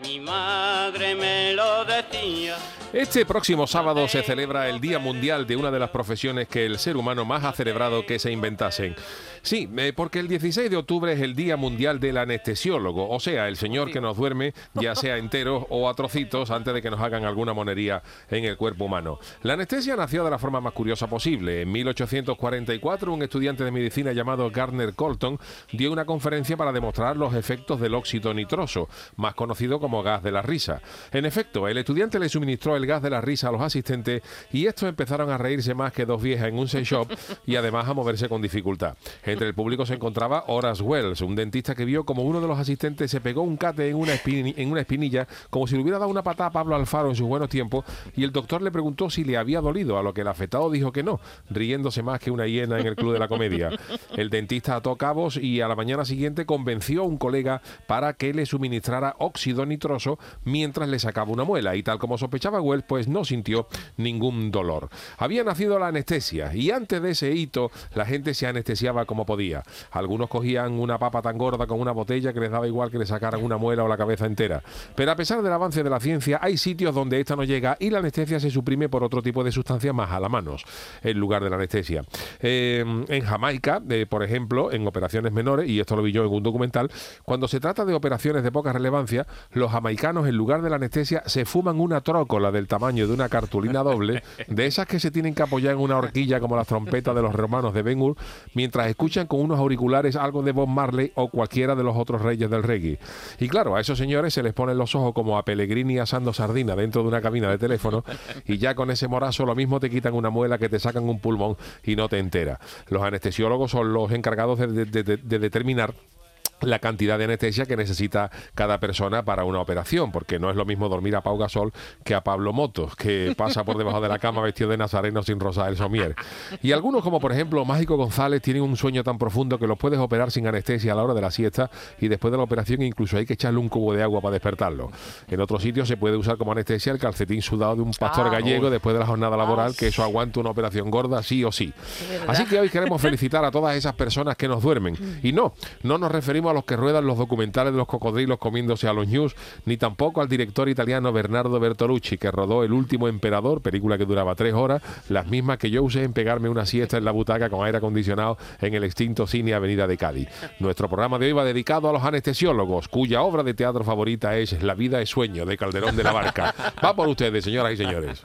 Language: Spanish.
mi madre me lo decía. Este próximo sábado se celebra el Día Mundial de una de las profesiones que el ser humano más ha celebrado que se inventasen. Sí, porque el 16 de octubre es el Día Mundial del Anestesiólogo, o sea, el señor que nos duerme, ya sea entero o a trocitos, antes de que nos hagan alguna monería en el cuerpo humano. La anestesia nació de la forma más curiosa posible. En 1844, un estudiante de medicina llamado Gardner Colton dio una conferencia para demostrar los efectos del óxido nitroso, más conocido como gas de la risa. En efecto, el estudiante le suministró el gas de la risa a los asistentes y estos empezaron a reírse más que dos viejas en un sex shop y además a moverse con dificultad. Entre el público se encontraba Horace Wells, un dentista que vio como uno de los asistentes se pegó un cate en una, en una espinilla, como si le hubiera dado una patada a Pablo Alfaro en sus buenos tiempos, y el doctor le preguntó si le había dolido, a lo que el afectado dijo que no, riéndose más que una hiena en el club de la comedia. El dentista ató cabos y a la mañana siguiente convenció a un colega para que le suministrara óxido nitroso mientras le sacaba una muela, y tal como sospechaba Wells, pues no sintió ningún dolor. Había nacido la anestesia, y antes de ese hito, la gente se anestesiaba como podía. Algunos cogían una papa tan gorda con una botella que les daba igual que le sacaran una muela o la cabeza entera. Pero a pesar del avance de la ciencia, hay sitios donde esta no llega y la anestesia se suprime por otro tipo de sustancias más a la mano, en lugar de la anestesia. Eh, en Jamaica, eh, por ejemplo, en operaciones menores, y esto lo vi yo en un documental, cuando se trata de operaciones de poca relevancia, los jamaicanos en lugar de la anestesia se fuman una trócola del tamaño de una cartulina doble, de esas que se tienen que apoyar en una horquilla como las trompetas de los romanos de Ben Hur, mientras escuchan con unos auriculares algo de Bob Marley o cualquiera de los otros reyes del reggae. Y claro, a esos señores se les ponen los ojos como a Pellegrini asando sardina dentro de una cabina de teléfono y ya con ese morazo lo mismo te quitan una muela que te sacan un pulmón y no te entera. Los anestesiólogos son los encargados de, de determinar la cantidad de anestesia que necesita cada persona para una operación, porque no es lo mismo dormir a Pau Gasol que a Pablo Motos, que pasa por debajo de la cama vestido de nazareno sin rosar el somier. Y algunos, como por ejemplo Mágico González, tienen un sueño tan profundo que los puedes operar sin anestesia a la hora de la siesta y después de la operación incluso hay que echarle un cubo de agua para despertarlo. En otros sitios se puede usar como anestesia el calcetín sudado de un pastor ah, gallego después de la jornada laboral, que eso aguanta una operación gorda sí o sí. Así que hoy queremos felicitar a todas esas personas que nos duermen. Y no, no nos referimos a los que ruedan los documentales de los cocodrilos comiéndose a los news, ni tampoco al director italiano Bernardo Bertolucci, que rodó El último emperador, película que duraba tres horas, las mismas que yo usé en pegarme una siesta en la butaca con aire acondicionado en el extinto cine Avenida de Cádiz. Nuestro programa de hoy va dedicado a los anestesiólogos, cuya obra de teatro favorita es La vida es sueño, de Calderón de la Barca. Va por ustedes, señoras y señores.